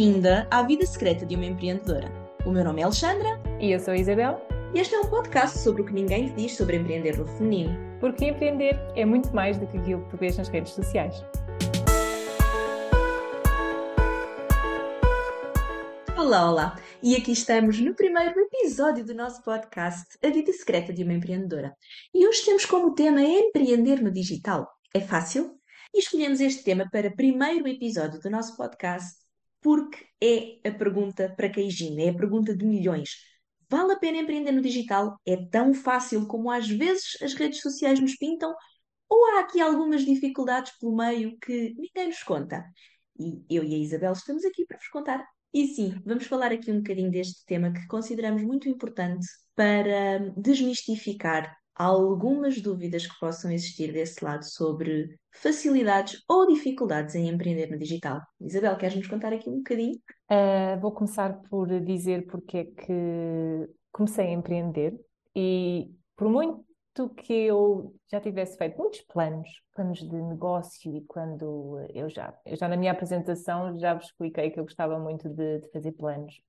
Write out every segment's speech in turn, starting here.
Bem-vinda à vida secreta de uma empreendedora. O meu nome é Alexandra. E eu sou a Isabel. E este é um podcast sobre o que ninguém te diz sobre empreender no feminino. Porque empreender é muito mais do que aquilo que tu vês nas redes sociais. Olá, olá! E aqui estamos no primeiro episódio do nosso podcast, A Vida Secreta de uma Empreendedora. E hoje temos como tema empreender no digital. É fácil? E escolhemos este tema para primeiro episódio do nosso podcast porque é a pergunta para queijinho, é a pergunta de milhões. Vale a pena empreender no digital? É tão fácil como às vezes as redes sociais nos pintam? Ou há aqui algumas dificuldades pelo meio que ninguém nos conta? E eu e a Isabel estamos aqui para vos contar. E sim, vamos falar aqui um bocadinho deste tema que consideramos muito importante para desmistificar algumas dúvidas que possam existir desse lado sobre facilidades ou dificuldades em empreender no digital. Isabel, queres nos contar aqui um bocadinho? Uh, vou começar por dizer porque é que comecei a empreender e por muito que eu já tivesse feito muitos planos, planos de negócio e quando eu já, eu já na minha apresentação já vos expliquei que eu gostava muito de, de fazer planos.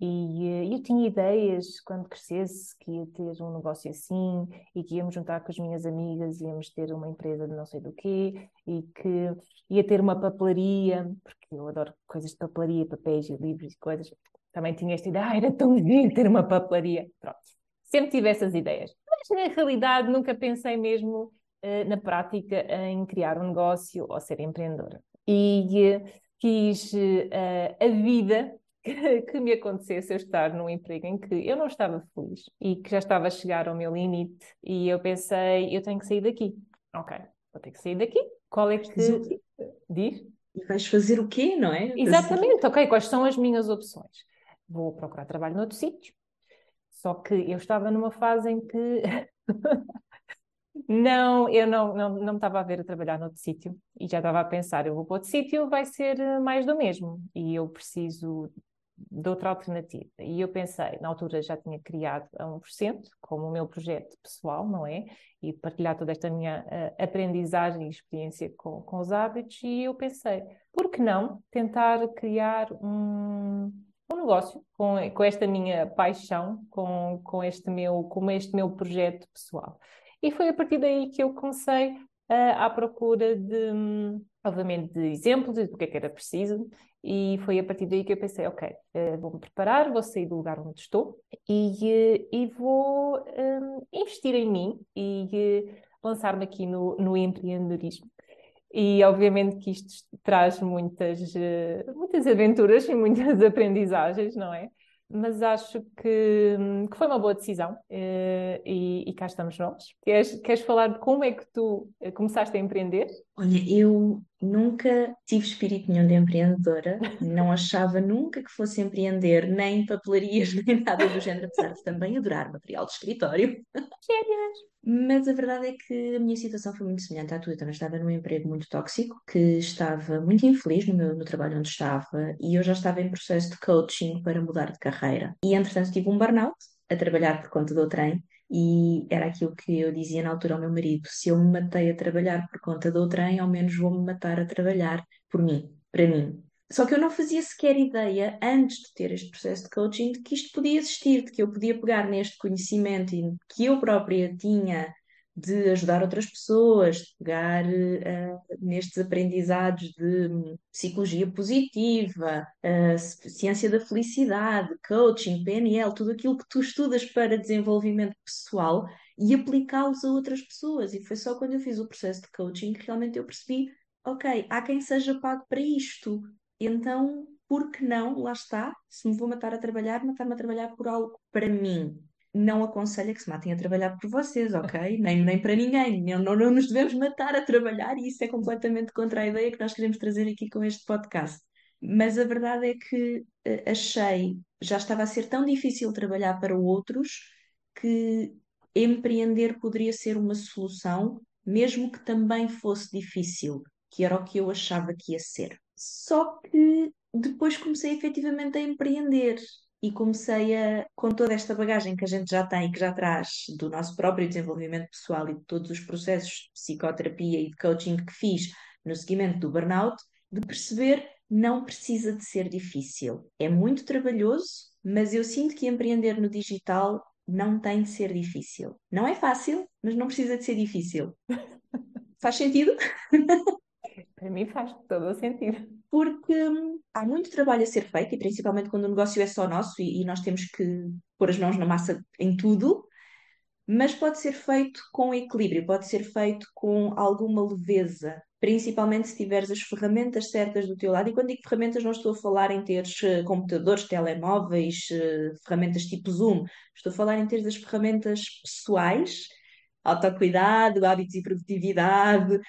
E uh, eu tinha ideias quando crescesse que ia ter um negócio assim e que íamos juntar com as minhas amigas, íamos ter uma empresa de não sei do quê e que ia ter uma papelaria, porque eu adoro coisas de papelaria, papéis e livros e coisas. Também tinha esta ideia, ah, era tão giro ter uma papelaria. Pronto, sempre tive essas ideias. Mas na realidade nunca pensei mesmo uh, na prática em criar um negócio ou ser empreendedora. E quis a vida que, me acontecesse eu estar num emprego em que eu não estava feliz e que já estava a chegar ao meu limite e eu pensei, eu tenho que sair daqui. Ok, vou ter que sair daqui. Qual é que... Diz? E vais fazer o quê, não é? Exatamente, ok. Quais são as minhas opções? Vou procurar trabalho noutro sítio. Só que eu estava numa fase em que Não, eu não, não, não me estava a ver a trabalhar noutro sítio e já estava a pensar, eu vou para outro sítio, vai ser mais do mesmo e eu preciso de outra alternativa. E eu pensei, na altura já tinha criado a 1%, como o meu projeto pessoal, não é? E partilhar toda esta minha uh, aprendizagem e experiência com, com os hábitos, e eu pensei, por que não tentar criar um, um negócio com, com esta minha paixão, com, com, este meu, com este meu projeto pessoal. E foi a partir daí que eu comecei à procura de, obviamente, de exemplos do que é que era preciso e foi a partir daí que eu pensei, ok, uh, vou-me preparar, vou sair do lugar onde estou e, uh, e vou um, investir em mim e uh, lançar-me aqui no, no empreendedorismo. E obviamente que isto traz muitas, muitas aventuras e muitas aprendizagens, não é? Mas acho que, que, foi uma boa decisão uh, e, e, cá estamos nós. Queres, queres falar de como é que tu começaste a empreender? Olha, eu nunca tive espírito nenhum de empreendedora, não achava nunca que fosse empreender, nem papelarias, nem nada do género, apesar de também adorar material de escritório. Gênias! Mas a verdade é que a minha situação foi muito semelhante à tua. Eu também estava num emprego muito tóxico, que estava muito infeliz no, meu, no trabalho onde estava, e eu já estava em processo de coaching para mudar de carreira. E entretanto tive um burnout a trabalhar por conta do trem, e era aquilo que eu dizia na altura ao meu marido: se eu me matei a trabalhar por conta do trem, ao menos vou-me matar a trabalhar por mim, para mim. Só que eu não fazia sequer ideia, antes de ter este processo de coaching, de que isto podia existir, de que eu podia pegar neste conhecimento que eu própria tinha de ajudar outras pessoas, de pegar uh, nestes aprendizados de psicologia positiva, uh, ciência da felicidade, coaching, PNL, tudo aquilo que tu estudas para desenvolvimento pessoal e aplicá-los a outras pessoas. E foi só quando eu fiz o processo de coaching que realmente eu percebi: ok, há quem seja pago para isto. Então, por que não? Lá está. Se me vou matar a trabalhar, matar-me a trabalhar por algo para mim não aconselha que se matem a trabalhar por vocês, ok? Nem, nem para ninguém. Não, não, não nos devemos matar a trabalhar e isso é completamente contra a ideia que nós queremos trazer aqui com este podcast. Mas a verdade é que uh, achei, já estava a ser tão difícil trabalhar para outros que empreender poderia ser uma solução, mesmo que também fosse difícil, que era o que eu achava que ia ser. Só que depois comecei efetivamente a empreender e comecei a, com toda esta bagagem que a gente já tem e que já traz do nosso próprio desenvolvimento pessoal e de todos os processos de psicoterapia e de coaching que fiz no seguimento do burnout, de perceber não precisa de ser difícil. É muito trabalhoso, mas eu sinto que empreender no digital não tem de ser difícil. Não é fácil, mas não precisa de ser difícil. Faz sentido? Para mim faz todo o sentido. Porque hum, há muito trabalho a ser feito, e principalmente quando o negócio é só nosso e, e nós temos que pôr as mãos na massa em tudo, mas pode ser feito com equilíbrio, pode ser feito com alguma leveza, principalmente se tiveres as ferramentas certas do teu lado. E quando digo ferramentas, não estou a falar em teres uh, computadores, telemóveis, uh, ferramentas tipo Zoom, estou a falar em teres as ferramentas pessoais, autocuidado, hábitos e produtividade,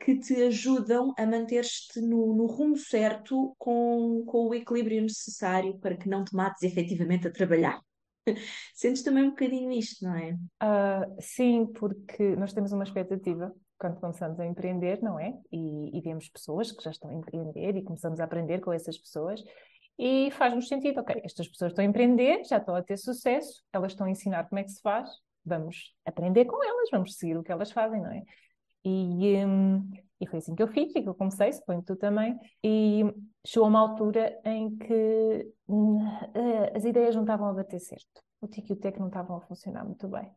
que te ajudam a manter-te no, no, rumo certo com, com o equilíbrio necessário para que não te mates efetivamente a trabalhar. Sentes também um bocadinho isto, não é? Uh, sim, porque nós temos uma expectativa quando começamos a empreender, não é? E, e, vemos pessoas que já estão a empreender e começamos a aprender com essas pessoas e faz-nos sentido, ok, estas pessoas estão a empreender, já estão a ter sucesso, elas estão a ensinar como é que se faz, vamos aprender com elas, vamos seguir o que elas fazem, não é? E, um, e foi assim que eu fiz, e que eu comecei, suponho que tu também, e chegou uma altura em que uh, as ideias não estavam a bater certo. O TIC e o TEC não estavam a funcionar muito bem.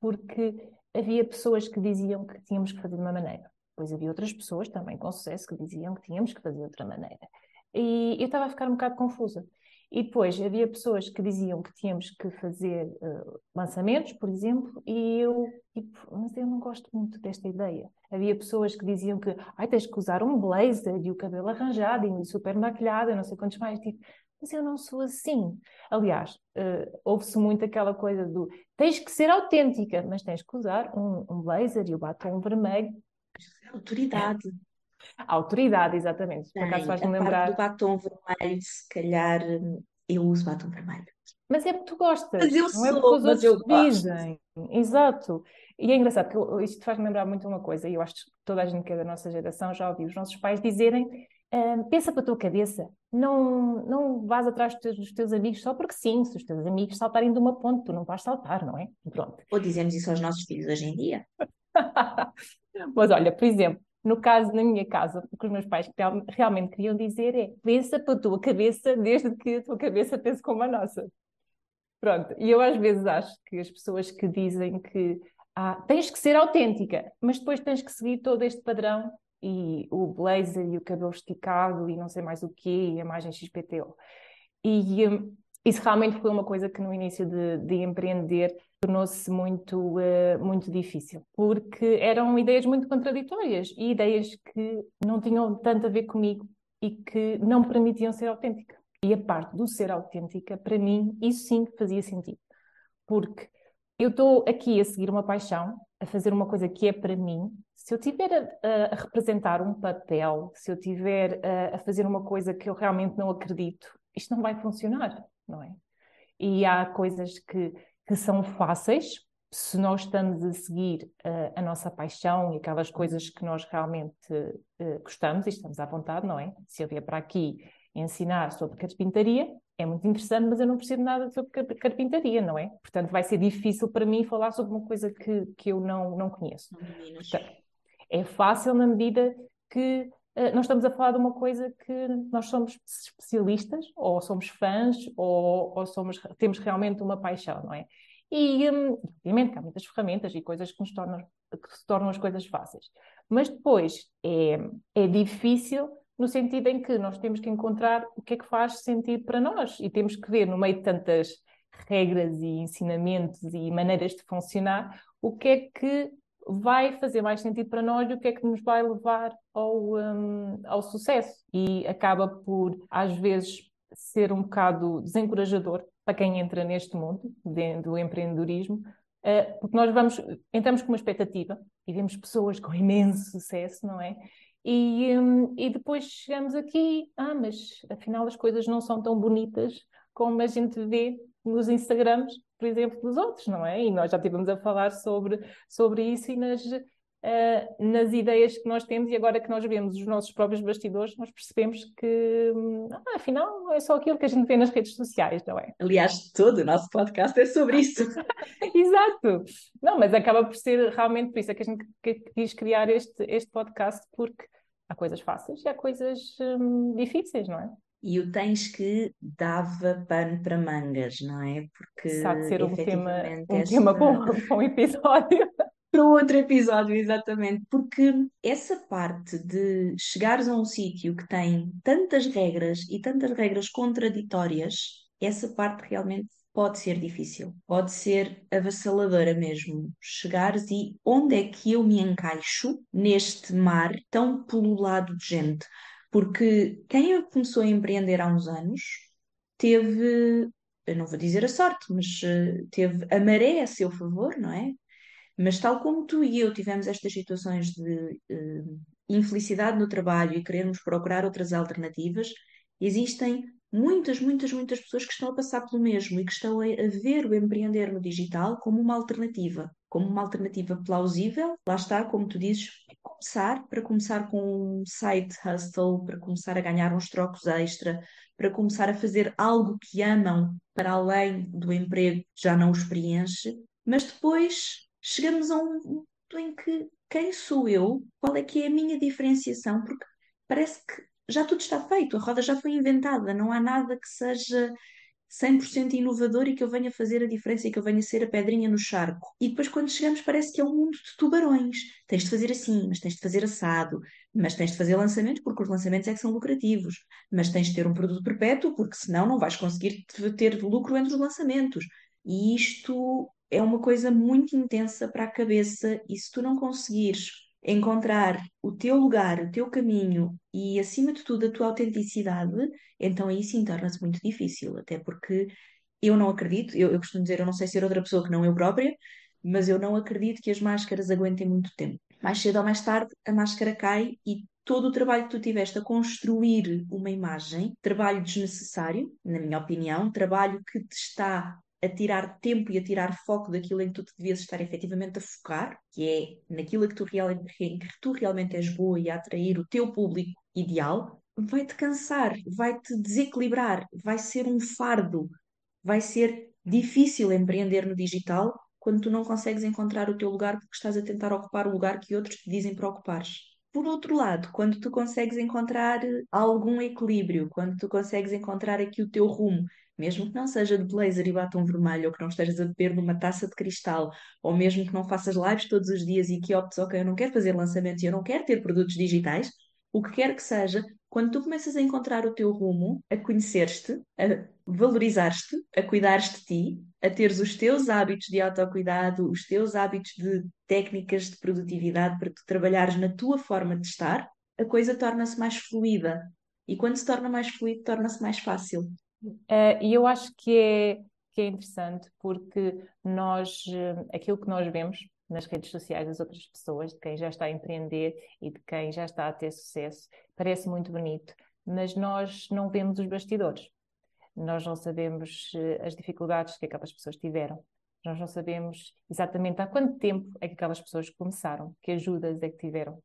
Porque havia pessoas que diziam que tínhamos que fazer de uma maneira. Depois havia outras pessoas também com sucesso que diziam que tínhamos que fazer de outra maneira. E eu estava a ficar um bocado confusa. E depois havia pessoas que diziam que tínhamos que fazer uh, lançamentos, por exemplo, e eu, tipo, mas eu não gosto muito desta ideia. Havia pessoas que diziam que Ai, tens que usar um blazer e o cabelo arranjado e super maquilhado, não sei quantos mais. Tipo, mas eu não sou assim. Aliás, uh, ouve-se muito aquela coisa do tens que ser autêntica, mas tens que usar um, um blazer e o batom vermelho. Autoridade. A autoridade, exatamente. Por acaso faz-me lembrar. do batom vermelho, se calhar eu uso batom vermelho. Mas é porque tu gostas, mas eu não sou, é porque os outros dizem. Exato. E é engraçado, porque isto faz-me lembrar muito uma coisa, e eu acho que toda a gente que é da nossa geração já ouviu os nossos pais dizerem Uh, pensa para a tua cabeça, não, não vás atrás dos teus, dos teus, amigos só porque sim, se os teus amigos saltarem de uma ponte, tu não vais saltar, não é? Pronto. Ou dizemos isso aos nossos filhos hoje em dia. Mas olha, por exemplo, no caso, na minha casa, o que os meus pais realmente queriam dizer é pensa para a tua cabeça desde que a tua cabeça pense como a nossa. Pronto, e eu às vezes acho que as pessoas que dizem que ah, tens que ser autêntica, mas depois tens que seguir todo este padrão e o blazer e o cabelo esticado e não sei mais o quê, e a imagem XPTO. E um, isso realmente foi uma coisa que no início de, de empreender tornou-se muito, uh, muito difícil, porque eram ideias muito contraditórias e ideias que não tinham tanto a ver comigo e que não permitiam ser autêntica. E a parte do ser autêntica, para mim, isso sim fazia sentido, porque eu estou aqui a seguir uma paixão, a fazer uma coisa que é para mim, se eu tiver a, a, representar um papel, se eu tiver a, a, fazer uma coisa que eu realmente não acredito, isto não vai funcionar, não é? E há coisas que, que são fáceis, se nós estamos a seguir uh, a nossa paixão e aquelas coisas que nós realmente uh, gostamos e estamos à vontade, não é? Se eu vier para aqui ensinar sobre carpintaria, é muito interessante, mas eu não percebo nada sobre carpintaria, não é? Portanto, vai ser difícil para mim falar sobre uma coisa que, que eu não, não conheço. Portanto, é fácil na medida que uh, nós estamos a falar de uma coisa que nós somos especialistas, ou somos fãs, ou, ou somos, temos realmente uma paixão, não é? E, um, obviamente, que há muitas ferramentas e coisas que, nos tornam, que se tornam as coisas fáceis. Mas depois é, é difícil no sentido em que nós temos que encontrar o que é que faz sentido para nós e temos que ver, no meio de tantas regras e ensinamentos e maneiras de funcionar, o que é que vai fazer mais sentido para nós o que é que nos vai levar ao, um, ao sucesso. E acaba por, às vezes, ser um bocado desencorajador para quem entra neste mundo do empreendedorismo, uh, porque nós vamos, entramos com uma expectativa e vemos pessoas com imenso sucesso, não é? E, um, e depois chegamos aqui, ah, mas afinal as coisas não são tão bonitas como a gente vê nos Instagrams, por exemplo, dos outros, não é? E nós já estivemos a falar sobre, sobre isso e nas, uh, nas ideias que nós temos, e agora que nós vemos os nossos próprios bastidores, nós percebemos que, ah, afinal, é só aquilo que a gente vê nas redes sociais, não é? Aliás, todo o nosso podcast é sobre isso. Exato! Não, mas acaba por ser realmente por isso é que a gente quis criar este, este podcast, porque Há coisas fáceis e há coisas hum, difíceis, não é? E o tens que dava pano para mangas, não é? Porque Sabe ser um tema, um esta... tema um- para um episódio. para outro episódio, exatamente, porque essa parte de chegares a um sítio que tem tantas regras e tantas regras contraditórias, essa parte realmente pode ser difícil, pode ser avassaladora mesmo. Chegares e onde é que eu me encaixo neste mar tão pululado de gente? Porque quem começou a empreender há uns anos teve, eu não vou dizer a sorte, mas eh, teve a maré a seu favor, não é? Mas tal como tu e eu tivemos estas situações de eh, infelicidade no trabalho e queremos procurar outras alternativas, existem muitas, muitas, muitas pessoas que estão a passar pelo mesmo e que estão a, a ver o empreender no digital como uma alternativa, como uma alternativa plausível. Lá está, como tu dizes, para começar, para começar com um side hustle, para começar a ganhar uns trocos extra, para começar a fazer algo que amam para além do emprego que já não os preenche, mas depois chegamos a um ponto em que quem sou eu, qual é que é a minha diferenciação, porque parece que já tudo está feito, a roda já foi inventada, não há nada que seja 100% inovador e que eu venha fazer a diferença e que eu venha ser a pedrinha no charco. E depois, quando chegamos, parece que é um mundo de tubarões. Tens de fazer assim, mas tens de fazer assado, mas tens de fazer lançamentos porque os lançamentos é que são lucrativos, mas tens de ter um produto perpétuo porque senão não vais conseguir ter lucro entre os lançamentos. E isto é uma coisa muito intensa para a cabeça, e se tu não conseguires encontrar o teu lugar, o teu caminho e, acima de tudo, a tua autenticidade, então aí sim torna-se muito difícil, até porque eu não acredito, eu, eu costumo dizer, eu não sei ser outra pessoa que não eu própria, mas eu não acredito que as máscaras aguentem muito tempo. Mais cedo ou mais tarde, a máscara cai e todo o trabalho que tu tiveste a construir uma imagem, trabalho desnecessário, na minha opinião, trabalho que te está a tirar tempo e a tirar foco daquilo em que tu te devias estar efetivamente a focar, que é naquilo que tu, real, em que tu realmente és boa e a atrair o teu público ideal, vai-te cansar, vai-te desequilibrar, vai ser um fardo, vai ser difícil empreender no digital quando tu não consegues encontrar o teu lugar porque estás a tentar ocupar o lugar que outros te dizem para ocupares. Por outro lado, quando tu consegues encontrar algum equilíbrio, quando tu consegues encontrar aqui o teu rumo, mesmo que não seja de blazer e batom vermelho, ou que não estejas a beber numa taça de cristal, ou mesmo que não faças lives todos os dias e que optes, ok, eu não quero fazer lançamentos e eu não quero ter produtos digitais, o que quer que seja, quando tu começas a encontrar o teu rumo, a conhecer-te, a valorizar-te, a cuidares de ti, a teres os teus hábitos de autocuidado, os teus hábitos de técnicas de produtividade para tu trabalhares na tua forma de estar, a coisa torna-se mais fluida. E quando se torna mais fluido, torna-se mais fácil. Uh, e eu acho que é, que é interessante porque nós, uh, aquilo que nós vemos nas redes sociais das outras pessoas, de quem já está a empreender e de quem já está a ter sucesso, parece muito bonito, mas nós não vemos os bastidores. Nós não sabemos uh, as dificuldades que aquelas pessoas tiveram. Nós não sabemos exatamente há quanto tempo é que aquelas pessoas começaram, que ajudas é que tiveram,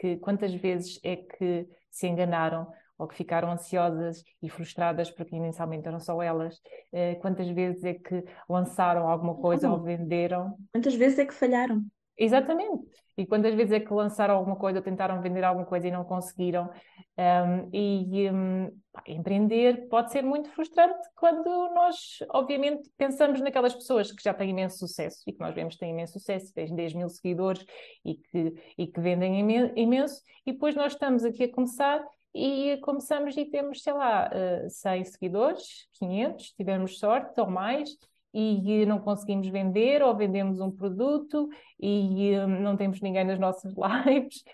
que quantas vezes é que se enganaram ou que ficaram ansiosas e frustradas porque inicialmente eram só elas. Eh, quantas vezes é que lançaram alguma coisa ou venderam? Quantas vezes é que falharam? Exatamente. E quantas vezes é que lançaram alguma coisa ou tentaram vender alguma coisa e não conseguiram? Um, e um, pá, empreender pode ser muito frustrante quando nós, obviamente, pensamos naquelas pessoas que já têm imenso sucesso e que nós vemos que têm imenso sucesso, têm 10 mil seguidores e que, e que vendem imenso, e depois nós estamos aqui a começar e começamos e temos, sei lá, 100 eh, seguidores, 500, tivemos sorte ou mais, e não conseguimos vender ou vendemos um produto e eh, não temos ninguém nas nossas lives.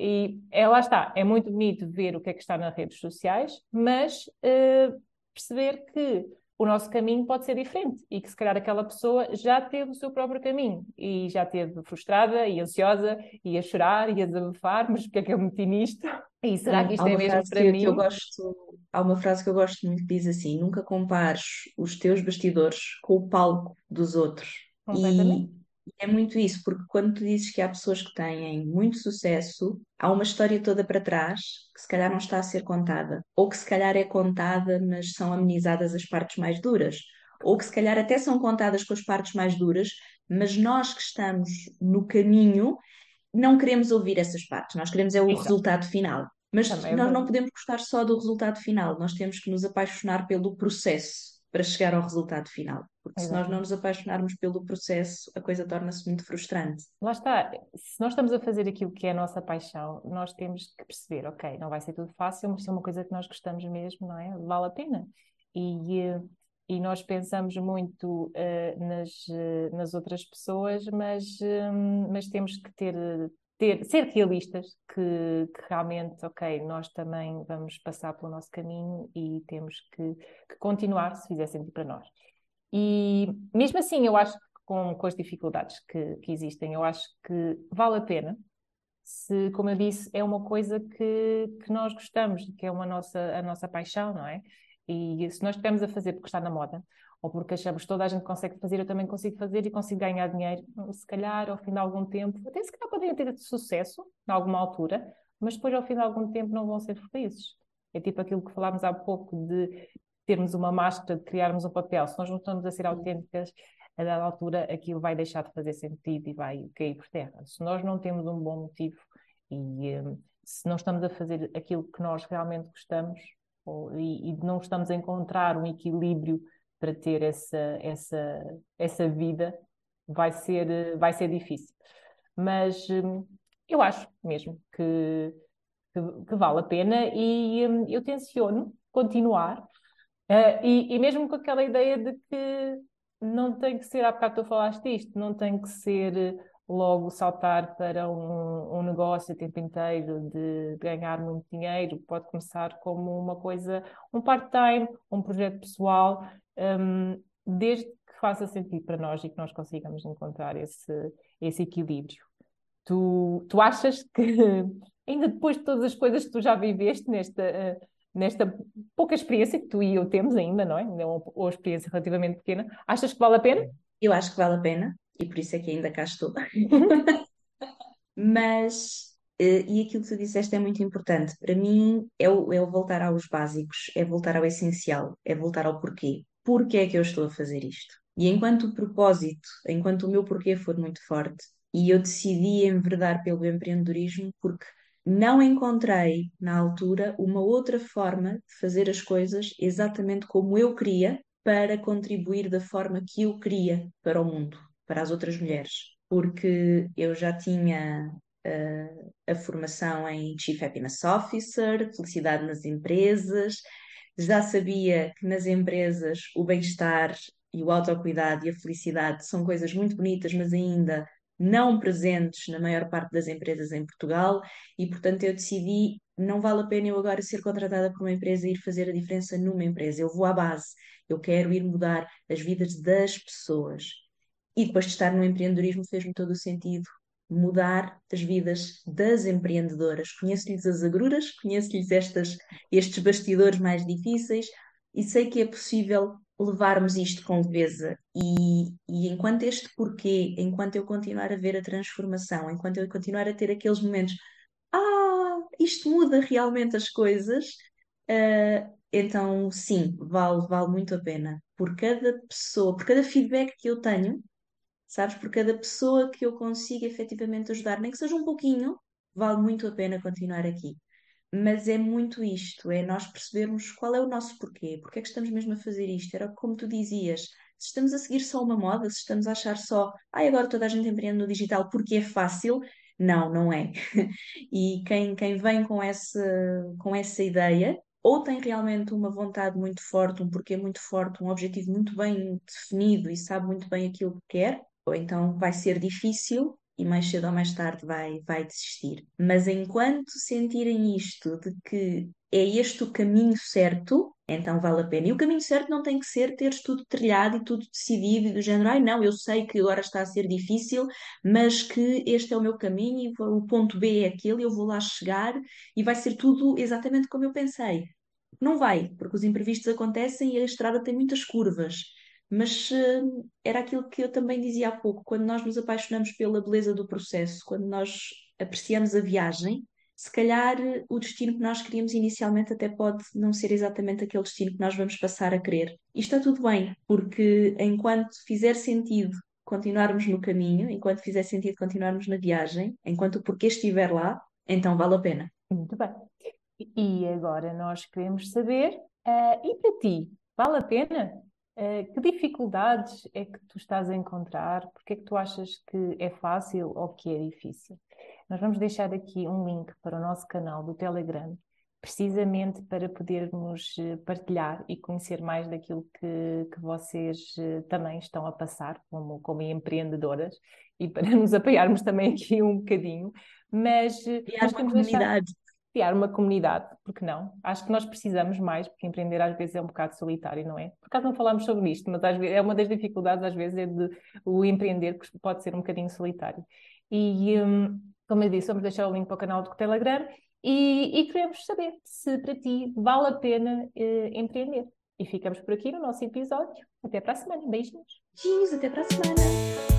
E é, lá está, é muito bonito ver o que é que está nas redes sociais, mas uh, perceber que o nosso caminho pode ser diferente e que se calhar aquela pessoa já teve o seu próprio caminho e já teve frustrada e ansiosa e a chorar e a desabafar, mas porque é que eu meti nisto? E será que isto é mesmo para que, mim? Que eu gosto, há uma frase que eu gosto muito que diz assim: nunca compares os teus bastidores com o palco dos outros. Completamente. E é muito isso, porque quando tu dizes que há pessoas que têm muito sucesso, há uma história toda para trás que se calhar não está a ser contada, ou que se calhar é contada, mas são amenizadas as partes mais duras, ou que se calhar até são contadas com as partes mais duras, mas nós que estamos no caminho não queremos ouvir essas partes, nós queremos é o Exato. resultado final. Mas Também é nós não podemos gostar só do resultado final, nós temos que nos apaixonar pelo processo para chegar ao resultado final. Porque se nós não Exatamente. nos apaixonarmos pelo processo, a coisa torna-se muito frustrante. Lá está, se nós estamos a fazer aquilo que é a nossa paixão, nós temos que perceber, ok, não vai ser tudo fácil, mas se é uma coisa que nós gostamos mesmo, não é? Vale a pena. E, eh, e nós pensamos muito uh, nas, uh, nas outras pessoas, mas, um, mas temos que ter, ter, ser realistas que, que, realmente, ok, nós também vamos passar pelo nosso caminho e temos que, que continuar se fizer sentido para nós. E mesmo assim, eu acho que com, com as dificuldades que, que existem, eu acho que vale a pena se, como eu disse, é uma coisa que, que nós gostamos, que é uma nossa, a nossa paixão, não é? E se nós estivermos a fazer porque está na moda, ou porque achamos que toda a gente consegue fazer, eu também consigo fazer e consigo ganhar dinheiro, se calhar ao fim de algum tempo, até se calhar podem ter sucesso, em alguma altura, mas depois ao fim de algum tempo não vão ser felizes. É tipo aquilo que falámos há pouco de termos uma máscara, de criarmos um papel. Se nós não estamos a ser autênticas, a dada altura aquilo vai deixar de fazer sentido e vai cair por terra. Se nós não temos um bom motivo e um, se não estamos a fazer aquilo que nós realmente gostamos, ou, e, e, não estamos a encontrar um equilíbrio para ter essa, essa, essa vida, vai ser, vai ser difícil. Mas hum, eu acho mesmo que, que, que, vale a pena e hum, eu tenciono continuar. Uh, e, e, mesmo com aquela ideia de que não tem que ser, há bocado tu falaste isto, não tem que ser logo saltar para um, um negócio o tempo inteiro de ganhar muito dinheiro, pode começar como uma coisa, um part-time, um projeto pessoal, um, desde que faça sentido para nós e que nós consigamos encontrar esse, esse equilíbrio. Tu, tu achas que, ainda depois de todas as coisas que tu já viveste nesta, nesta pouca experiência que tu e eu temos ainda, não é? é uma, uma experiência relativamente pequena, achas que vale a pena? Eu acho que vale a pena e por isso é que ainda cá estou. Mas, eh, e aquilo que tu disseste é muito importante. Para mim, é o, é o voltar aos básicos, é voltar ao essencial, é voltar ao porquê. Porquê é que eu estou a fazer isto? E enquanto o propósito, enquanto o meu porquê for muito forte, e eu decidi enverdar pelo empreendedorismo porque não encontrei, na altura, uma outra forma de fazer as coisas exatamente como eu queria para contribuir da forma que eu queria para o mundo, para as outras mulheres. Porque eu já tinha uh, a formação em Chief Happiness Officer, felicidade nas empresas, já sabia que nas empresas o bem-estar e o autocuidado e a felicidade são coisas muito bonitas, mas ainda não presentes na maior parte das empresas em Portugal e, portanto, eu decidi não vale a pena eu agora ser contratada por uma empresa e ir fazer a diferença numa empresa. Eu vou à base, eu quero ir mudar as vidas das pessoas. E depois de estar no empreendedorismo fez-me todo o sentido mudar as vidas das empreendedoras. Conheço-lhes as agruras, conheço-lhes estes bastidores mais difíceis e sei que é possível levarmos isto com leveza e, e enquanto este porquê, enquanto eu continuar a ver a transformação, enquanto eu continuar a ter aqueles momentos, ah, isto muda realmente as coisas, uh, então sim, vale, vale muito a pena. Por cada pessoa, por cada feedback que eu tenho, sabes, por cada pessoa que eu consigo efetivamente ajudar, nem que seja um pouquinho, vale muito a pena continuar aqui mas é muito isto, é nós percebermos qual é o nosso porquê, porque é que estamos mesmo a fazer isto. Era como tu dizias, se estamos a seguir só uma moda, se estamos a achar só, ai, agora toda a gente empreende no digital porque é fácil, não, não é. E quem, quem vem com essa, com essa ideia, ou tem realmente uma vontade muito forte, um porquê muito forte, um objetivo muito bem definido e sabe muito bem aquilo que quer, ou então vai ser difícil e mais cedo ou mais tarde vai, vai desistir. Mas enquanto sentirem isto de que é este o caminho certo, então vale a pena. E o caminho certo não tem que ser teres tudo trilhado e tudo decidido e do género, ai não, eu sei que agora está a ser difícil, mas que este é o meu caminho e o ponto B é aquele, eu vou lá chegar e vai ser tudo exatamente como eu pensei. Não vai, porque os imprevistos acontecem e a estrada tem muitas curvas. Mas uh, era aquilo que eu também dizia há pouco, quando nós nos apaixonamos pela beleza do processo, quando nós apreciamos a viagem, se calhar eh, o destino que nós queríamos inicialmente até pode não ser exatamente aquele destino que nós vamos passar a querer. E está tudo bem, porque enquanto fizer sentido continuarmos no caminho, enquanto fizer sentido continuarmos na viagem, enquanto o porquê estiver lá, então vale a pena. Muito bem. E agora nós queremos saber, uh, e para ti, vale a pena? Uh, que dificuldades é que tu estás a encontrar? Porque é que tu achas que é fácil ou que é difícil? Nós vamos deixar aqui um link para o nosso canal do Telegram, precisamente para podermos eh, partilhar e conhecer mais daquilo que, que vocês também estão a passar como, como empreendedoras e para nos apoiarmos também aqui um bocadinho. Mas, mas temos comunidade. Deixar criar uma comunidade, porque não? Acho que nós precisamos mais, porque empreender às vezes é um bocado solitário, não é? Por acaso não falámos sobre isto, mas às vezes, é uma das dificuldades às vezes é de o empreender, que pode ser um bocadinho solitário. E, um, como eu disse, vamos deixar o link para o canal do Telegram e, e queremos saber se para ti vale a pena uh, empreender. E ficamos por aqui no nosso episódio. Até para a semana. Beijinhos. Beijinhos, até para a semana.